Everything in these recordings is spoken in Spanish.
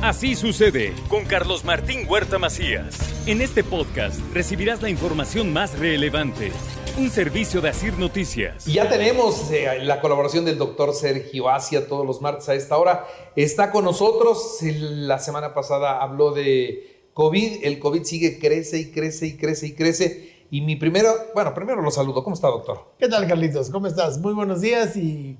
Así sucede con Carlos Martín Huerta Macías. En este podcast recibirás la información más relevante. Un servicio de Asir Noticias. Ya tenemos eh, la colaboración del doctor Sergio Asia todos los martes a esta hora. Está con nosotros. La semana pasada habló de COVID. El COVID sigue, crece y crece y crece y crece. Y mi primero, bueno, primero lo saludo. ¿Cómo está, doctor? ¿Qué tal, Carlitos? ¿Cómo estás? Muy buenos días y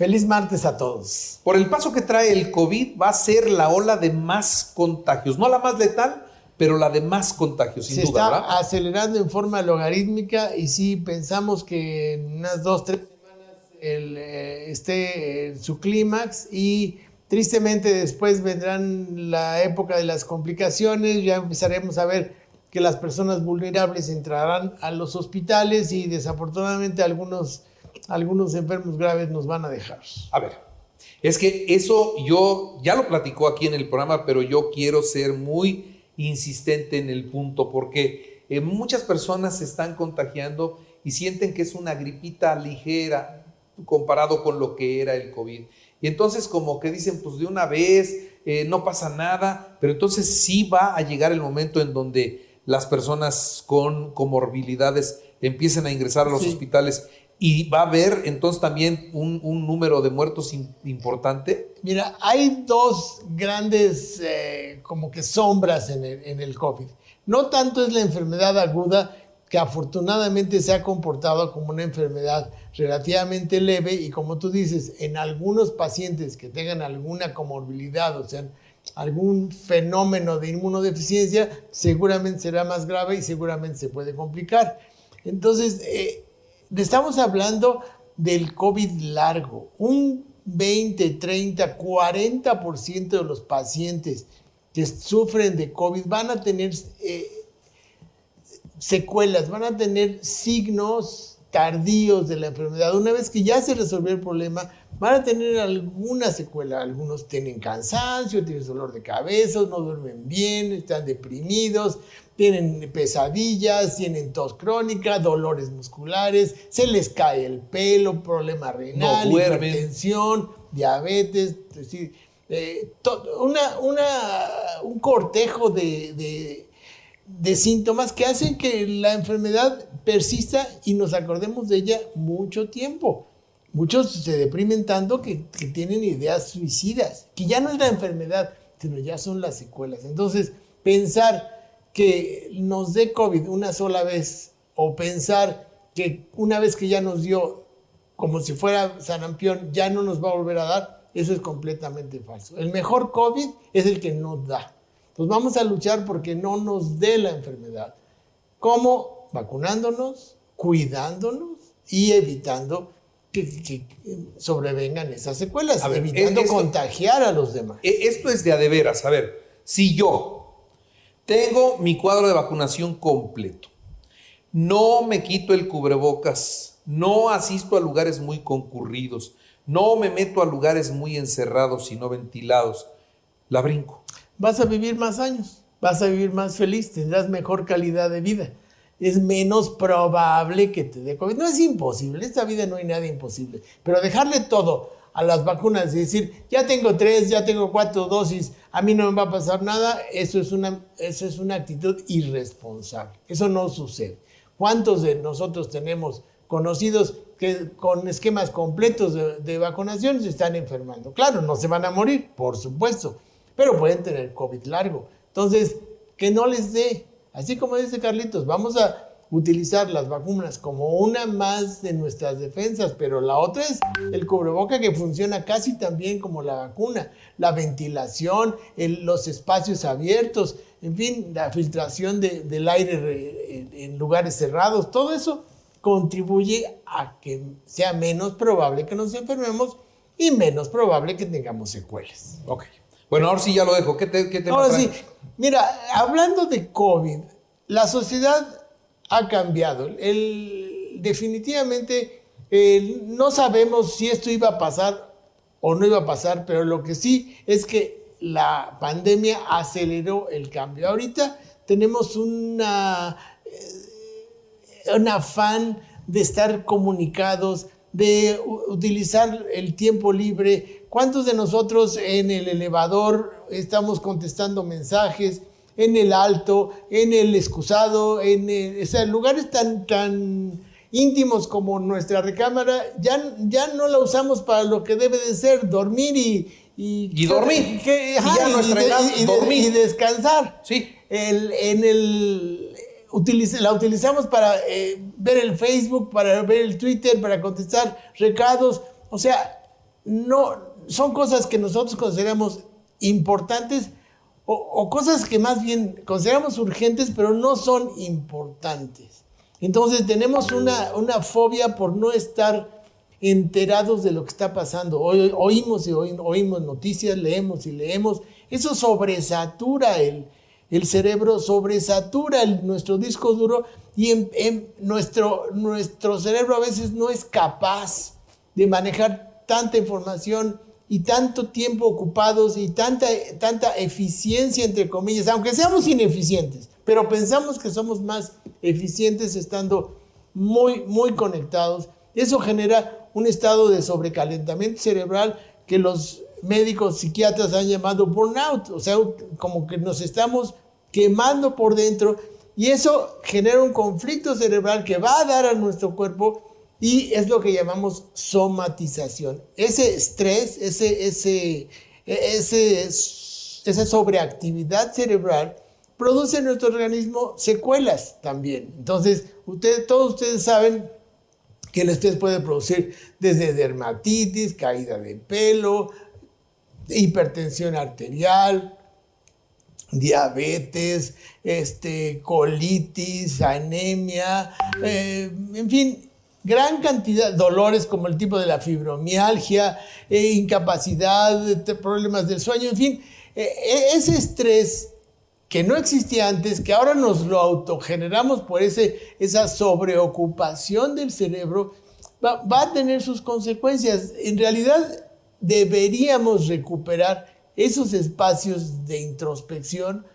feliz martes a todos. Por el paso que trae el COVID, va a ser la ola de más contagios. No la más letal, pero la de más contagios, sin Se duda, está ¿verdad? acelerando en forma logarítmica y sí pensamos que en unas dos, tres semanas el, eh, esté en su clímax y tristemente después vendrán la época de las complicaciones, ya empezaremos a ver que las personas vulnerables entrarán a los hospitales y desafortunadamente algunos, algunos enfermos graves nos van a dejar. A ver, es que eso yo ya lo platicó aquí en el programa, pero yo quiero ser muy insistente en el punto porque eh, muchas personas se están contagiando y sienten que es una gripita ligera comparado con lo que era el COVID. Y entonces como que dicen, pues de una vez, eh, no pasa nada, pero entonces sí va a llegar el momento en donde las personas con comorbilidades empiecen a ingresar a los Sí. hospitales y va a haber entonces también un, un número de muertos importante. Mira, hay dos grandes eh, como que sombras en el, en el COVID. No tanto es la enfermedad aguda, que afortunadamente se ha comportado como una enfermedad relativamente leve y como tú dices, en algunos pacientes que tengan alguna comorbilidad, o sea, algún fenómeno de inmunodeficiencia, seguramente será más grave y seguramente se puede complicar. Entonces, eh, estamos hablando del COVID largo. Un 20, 30, 40% de los pacientes que sufren de COVID van a tener eh, secuelas, van a tener signos tardíos de la enfermedad. Una vez que ya se resolvió el problema, van a tener alguna secuela. Algunos tienen cansancio, tienen dolor de cabeza, no duermen bien, están deprimidos, tienen pesadillas, tienen tos crónica, dolores musculares, se les cae el pelo, problema renal, No hipertensión, diabetes, es decir, eh, una, una- un cortejo de, de- de síntomas que hacen que la enfermedad persista y nos acordemos de ella mucho tiempo. Muchos se deprimen tanto que, tienen ideas suicidas, que ya no es la enfermedad, sino ya son las secuelas. Entonces, pensar que nos dé COVID una sola vez o pensar que una vez que ya nos dio, como si fuera sarampión, ya no nos va a volver a dar, eso es completamente falso. El mejor COVID es el que nos da. Entonces vamos a luchar porque no nos dé la enfermedad. ¿Cómo? Vacunándonos, cuidándonos y evitando que, sobrevengan esas secuelas, A ver, evitando esto- contagiar a los demás. E- Esto es de a de veras. A ver, si yo tengo mi cuadro de vacunación completo, no me quito el cubrebocas, no asisto a lugares muy concurridos, no me meto a lugares muy encerrados y no ventilados, la brinco. vas a vivir más años, vas a vivir más feliz, tendrás mejor calidad de vida. Es menos probable que te dé COVID. No es imposible, esta vida no hay nada imposible. Pero dejarle todo a las vacunas y decir, ya tengo tres, ya tengo cuatro dosis, a mí no me va a pasar nada, eso es una, eso es una actitud irresponsable. Eso no sucede. ¿Cuántos de nosotros tenemos conocidos que con esquemas completos de, de vacunación se están enfermando? Claro, no se van a morir, por supuesto, pero pueden tener COVID largo. Entonces, que no les dé. Así como dice Carlitos, vamos a utilizar las vacunas como una más de nuestras defensas, pero la otra es el cubreboca que funciona casi tan bien como la vacuna, la ventilación, los espacios abiertos, en fin, la filtración de- del aire re- en, en lugares cerrados, todo eso contribuye a que sea menos probable que nos enfermemos y menos probable que tengamos secuelas. Ok. Bueno, ahora sí ya lo dejo. ¿Qué, te, qué tema Ahora sí, mira, hablando de COVID, la sociedad ha cambiado. El- definitivamente eh, no sabemos si esto iba a pasar o no iba a pasar, pero lo que sí es que la pandemia aceleró el cambio. Ahorita tenemos una, eh, un afán de estar comunicados, de utilizar el tiempo libre ¿cuántos de nosotros en el elevador estamos contestando mensajes? En el alto, en el excusado, en lugares tan, tan íntimos como nuestra recámara, ya, ya no la usamos para lo que debe de ser, dormir y... Y, dormir. y, descansar. Sí. El, en el, la utilizamos para eh, ver el Facebook, para ver el Twitter, para contestar recados. O sea, no, son cosas que nosotros consideramos importantes o, o cosas que más bien consideramos urgentes, pero no son importantes. Entonces tenemos una, una fobia por no estar enterados de lo que está pasando. oímos y oímos noticias, leemos y leemos. Eso sobresatura el, el cerebro, sobresatura nuestro disco duro y en, nuestro, nuestro cerebro a veces no es capaz de manejar tanta información y tanto tiempo ocupados y tanta, tanta eficiencia, entre comillas, aunque seamos ineficientes pero pensamos que somos más eficientes estando muy, muy conectados. Eso genera un estado de sobrecalentamiento cerebral que los médicos psiquiatras han llamado burnout, o sea, como que nos estamos quemando por dentro y eso genera un conflicto cerebral que va a dar a nuestro cuerpo y es lo que llamamos somatización. Ese estrés, ese, ese, ese, esa sobreactividad cerebral produce en nuestro organismo secuelas también. Entonces, ustedes, todos ustedes saben que el estrés puede producir desde dermatitis, caída de pelo, hipertensión arterial, diabetes, este, colitis, anemia, eh, en fin, gran cantidad de dolores como el tipo de la fibromialgia, eh, incapacidad, problemas del sueño, en fin, eh, ese estrés que no existía antes, que ahora nos lo autogeneramos por ese, esa sobreocupación del cerebro, va, a tener sus consecuencias. En realidad deberíamos recuperar esos espacios de introspección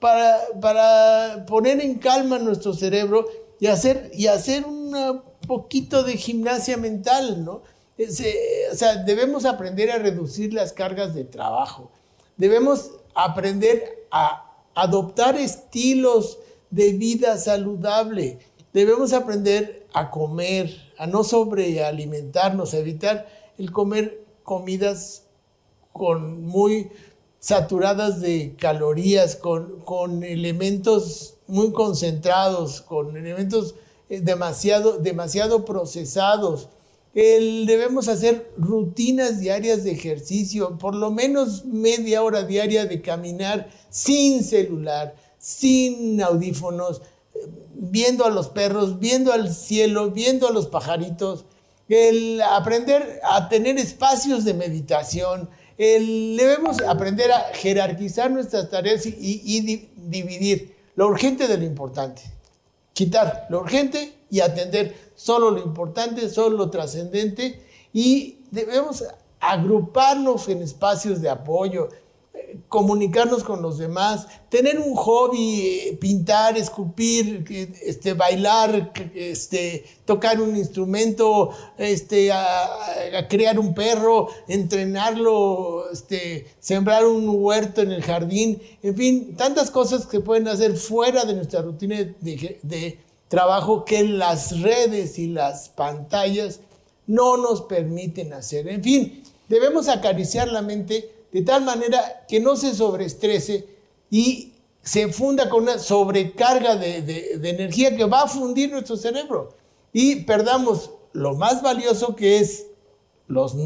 para, para poner en calma nuestro cerebro y hacer, y hacer un poquito de gimnasia mental, ¿no? o sea, debemos aprender a reducir las cargas de trabajo. Debemos aprender a adoptar estilos de vida saludable. Debemos aprender a comer, a no sobrealimentarnos, a evitar el comer comidas con muy saturadas de calorías, con, con elementos muy concentrados, con elementos eh, demasiado, demasiado procesados. Debemos hacer rutinas diarias de ejercicio, por lo menos media hora diaria de caminar sin celular, sin audífonos, viendo a los perros, viendo al cielo, viendo a los pajaritos, el aprender a tener espacios de meditación, debemos aprender a jerarquizar nuestras tareas y dividir lo urgente de lo importante. Quitar lo urgente y atender solo lo importante, solo lo trascendente. Y debemos agruparnos en espacios de apoyo, comunicarnos con los demás, tener un hobby, eh, pintar, esculpir, este, bailar, este, tocar un instrumento, este, crear un perro, entrenarlo, este, sembrar un huerto en el jardín, en fin, tantas cosas que pueden hacer fuera de nuestra rutina de trabajo que las redes y las pantallas no nos permiten hacer. En fin, debemos acariciar la mente de tal manera que no se sobreestrese y se funda con una sobrecarga de, energía que va a fundir nuestro cerebro y perdamos lo más valioso que es los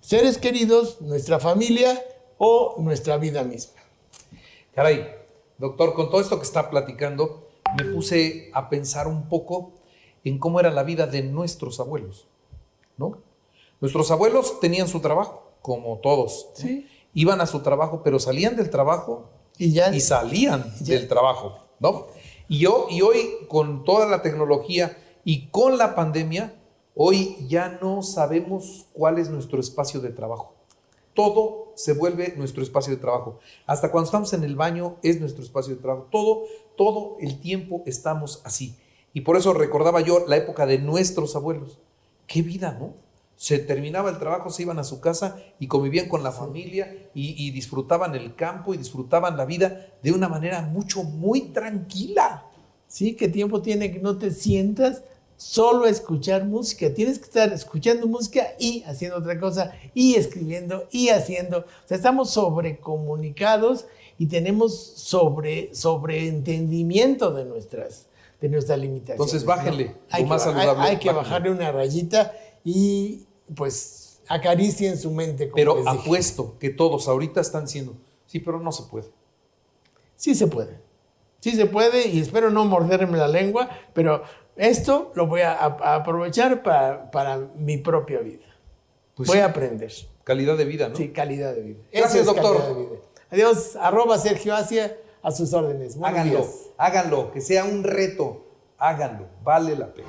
seres queridos, nuestra familia o nuestra vida misma. Caray, doctor, con todo esto que está platicando, me puse a pensar un poco en cómo era la vida de nuestros abuelos, ¿no? Nuestros abuelos tenían su trabajo, como todos. Iban a su trabajo, pero salían del trabajo y, ya, y salían del trabajo, ¿no? Y, yo, y hoy, con toda la tecnología y con la pandemia, hoy ya no sabemos cuál es nuestro espacio de trabajo. Todo se vuelve nuestro espacio de trabajo. Hasta cuando estamos en el baño es nuestro espacio de trabajo. Todo, todo el tiempo estamos así. Y por eso recordaba yo la época de nuestros abuelos. Qué vida, ¿no? Se terminaba el trabajo, se iban a su casa y convivían con la familia y, y disfrutaban el campo y disfrutaban la vida de una manera mucho, muy tranquila. ¿Sí? ¿Qué tiempo tiene que no te sientas solo a escuchar música? Tienes que estar escuchando música y haciendo otra cosa, y escribiendo, y haciendo. O sea, estamos sobrecomunicados y tenemos sobre, sobreentendimiento de nuestras, de nuestras limitaciones. Entonces, bájenle, ¿no? Hay, más hay- hay que bajarle una rayita y pues acaricien su mente. Como Pero les dije. apuesto que todos ahorita están diciendo, sí, pero no se puede. Sí se puede. Sí se puede y espero no morderme la lengua, pero esto lo voy a, aprovechar para, para mi propia vida. Pues voy sí. a aprender. Calidad de vida, ¿no? Sí, calidad de vida. Gracias, es doctor. de vida. Adiós, arroba Sergio Asia, a sus órdenes. Buenos Háganlo, días. háganlo, que sea un reto. Háganlo, vale la pena.